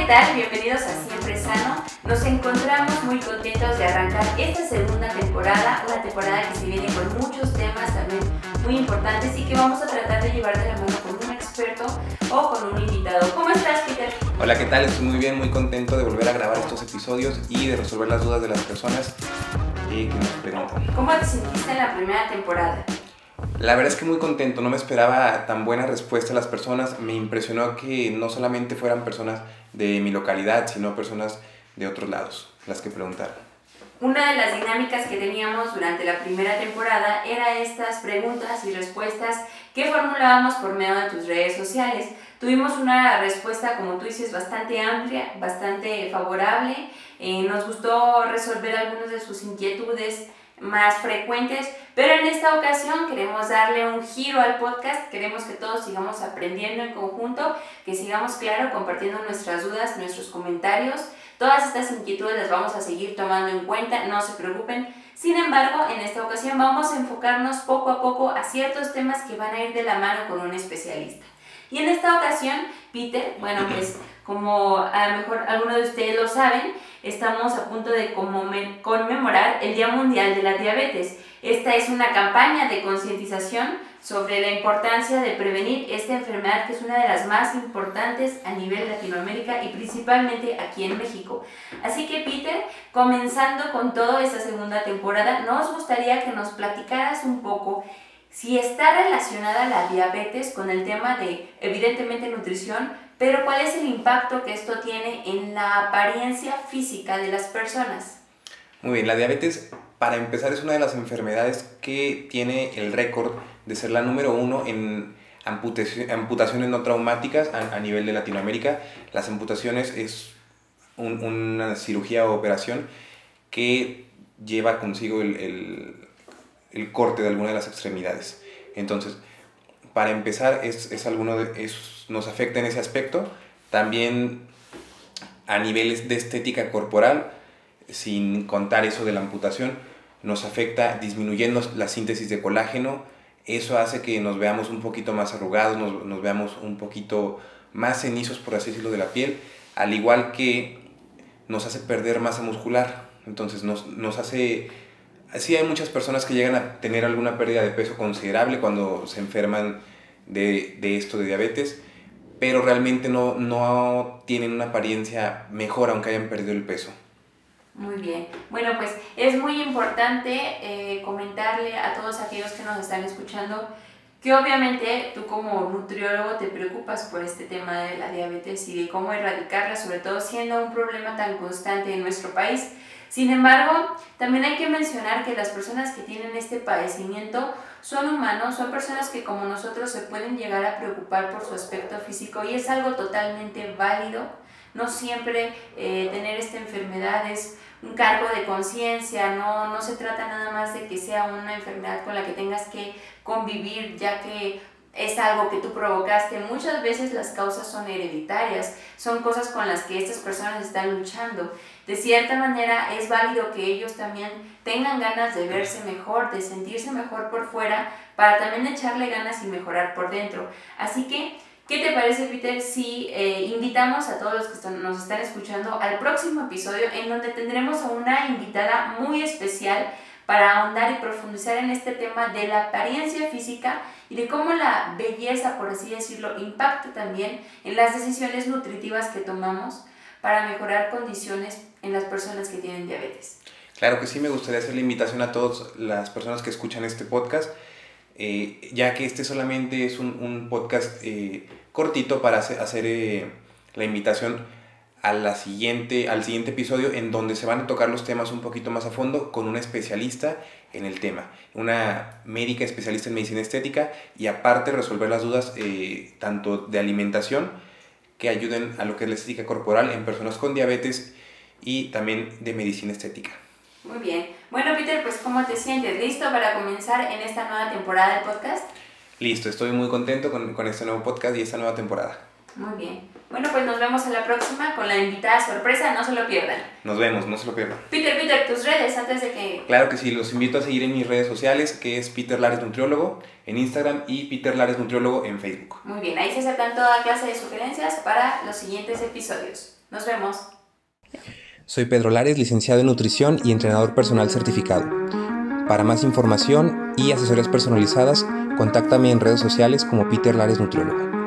¿qué tal? Bienvenidos a Siempre Sano. Nos encontramos muy contentos de arrancar esta segunda temporada, una temporada que se viene con muchos temas también muy importantes y que vamos a tratar de llevar de la mano con un experto o con un invitado. ¿Cómo estás, Peter? Hola, ¿qué tal? Estoy muy bien, muy contento de volver a grabar estos episodios y de resolver las dudas de las personas eh, que nos preguntan. ¿Cómo te sentiste en la primera temporada? La verdad es que muy contento, no me esperaba tan buena respuesta a las personas. Me impresionó que no solamente fueran personas de mi localidad, sino personas de otros lados, las que preguntaron. Una de las dinámicas que teníamos durante la primera temporada era estas preguntas y respuestas que formulábamos por medio de tus redes sociales. Tuvimos una respuesta, como tú dices, bastante amplia, bastante favorable. Eh, nos gustó resolver algunas de sus inquietudes más frecuentes, pero en esta ocasión queremos darle un giro al podcast, queremos que todos sigamos aprendiendo en conjunto, que sigamos, claro, compartiendo nuestras dudas, nuestros comentarios. Todas estas inquietudes las vamos a seguir tomando en cuenta, no se preocupen. Sin embargo, en esta ocasión vamos a enfocarnos poco a poco a ciertos temas que van a ir de la mano con un especialista. Y en esta ocasión, Peter, bueno, pues como a lo mejor algunos de ustedes lo saben, estamos a punto de conmemorar el Día Mundial de la Diabetes. Esta es una campaña de concientización sobre la importancia de prevenir esta enfermedad que es una de las más importantes a nivel Latinoamérica y principalmente aquí en México. Así que Peter, comenzando con toda esta segunda temporada, nos gustaría que nos platicaras un poco si está relacionada la diabetes con el tema de evidentemente nutrición, pero ¿cuál es el impacto que esto tiene en la apariencia física de las personas? Muy bien, la diabetes, para empezar, es una de las enfermedades que tiene el récord de ser la número uno en amputaciones no traumáticas a, nivel de Latinoamérica. Las amputaciones es una cirugía o operación que lleva consigo el, corte de alguna de las extremidades. Entonces, para empezar, es, es alguno de, es, nos afecta en ese aspecto. También a niveles de estética corporal, sin contar eso de la amputación, nos afecta disminuyendo la síntesis de colágeno. Eso hace que nos veamos un poquito más arrugados, nos, nos veamos un poquito más cenizos, por así decirlo, de la piel, al igual que nos hace perder masa muscular. Entonces nos, nos hace sí hay muchas personas que llegan a tener alguna pérdida de peso considerable cuando se enferman de, de esto de diabetes, pero realmente no, no tienen una apariencia mejor aunque hayan perdido el peso. Muy bien. Bueno, pues es muy importante eh, comentarle a todos aquellos que nos están escuchando que obviamente tú como nutriólogo te preocupas por este tema de la diabetes y de cómo erradicarla, sobre todo siendo un problema tan constante en nuestro país. Sin embargo, también hay que mencionar que las personas que tienen este padecimiento son humanos, son personas que como nosotros se pueden llegar a preocupar por su aspecto físico y es algo totalmente válido. No siempre eh, tener esta enfermedad es un cargo de conciencia, no, no se trata nada más de que sea una enfermedad con la que tengas que convivir, ya que es algo que tú provocaste. Muchas veces las causas son hereditarias, son cosas con las que estas personas están luchando. De cierta manera es válido que ellos también tengan ganas de verse mejor, de sentirse mejor por fuera, para también echarle ganas y mejorar por dentro. Así que, ¿qué te parece, Peter, si eh, invitamos a todos los que nos están escuchando al próximo episodio en donde tendremos a una invitada muy especial? Para ahondar y profundizar en este tema de la apariencia física y de cómo la belleza, por así decirlo, impacta también en las decisiones nutritivas que tomamos para mejorar condiciones en las personas que tienen diabetes. Claro que sí, me gustaría hacer la invitación a todas las personas que escuchan este podcast, eh, ya que este solamente es un, podcast eh, cortito para hacer, eh, la invitación a la siguiente, al siguiente episodio en donde se van a tocar los temas un poquito más a fondo con una especialista en el tema, una médica especialista en medicina estética y aparte resolver las dudas eh, tanto de alimentación que ayuden a lo que es la estética corporal en personas con diabetes y también de medicina estética. Muy bien. Bueno, Peter, pues ¿cómo te sientes? ¿Listo para comenzar en esta nueva temporada del podcast? Listo, estoy muy contento con, con este nuevo podcast y esta nueva temporada. Muy bien. Bueno, pues nos vemos en la próxima con la invitada sorpresa, no se lo pierdan. Nos vemos, no se lo pierdan. Peter, Peter, tus redes antes de que... Claro que sí, los invito a seguir en mis redes sociales, que es Peter Lares Nutriólogo en Instagram y Peter Lares Nutriólogo en Facebook. Muy bien, ahí se aceptan toda clase de sugerencias para los siguientes episodios. Nos vemos. Soy Pedro Lares, licenciado en nutrición y entrenador personal certificado. Para más información y asesorías personalizadas, contáctame en redes sociales como Peter Lares Nutriólogo.